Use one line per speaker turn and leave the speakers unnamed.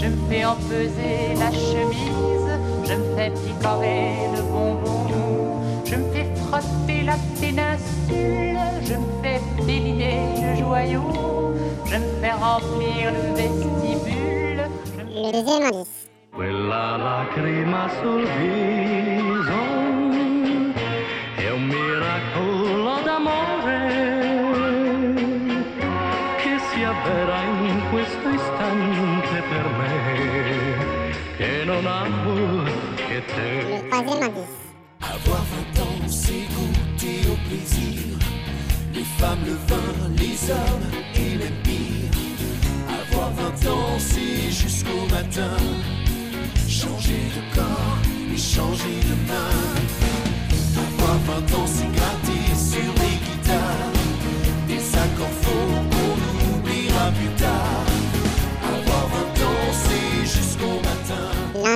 je me fais empeser la chemise, je me fais picorer le bonbon, je me fais frotter la péninsule, je me fais déliner le joyau, je me fais remplir le vestibule. je me
Le deuxième indice.
Quella lacrima sul viso è un miracolo d'amore che si avvera in questo istante che non amo che te.
Le troisième indice.
Avoir 20 ans, c'est goûter au plaisir. Les femmes, le vin, les hommes et les pire. Avoir 20 ans, c'est jusqu'au matin. Changer de corps et changer de main.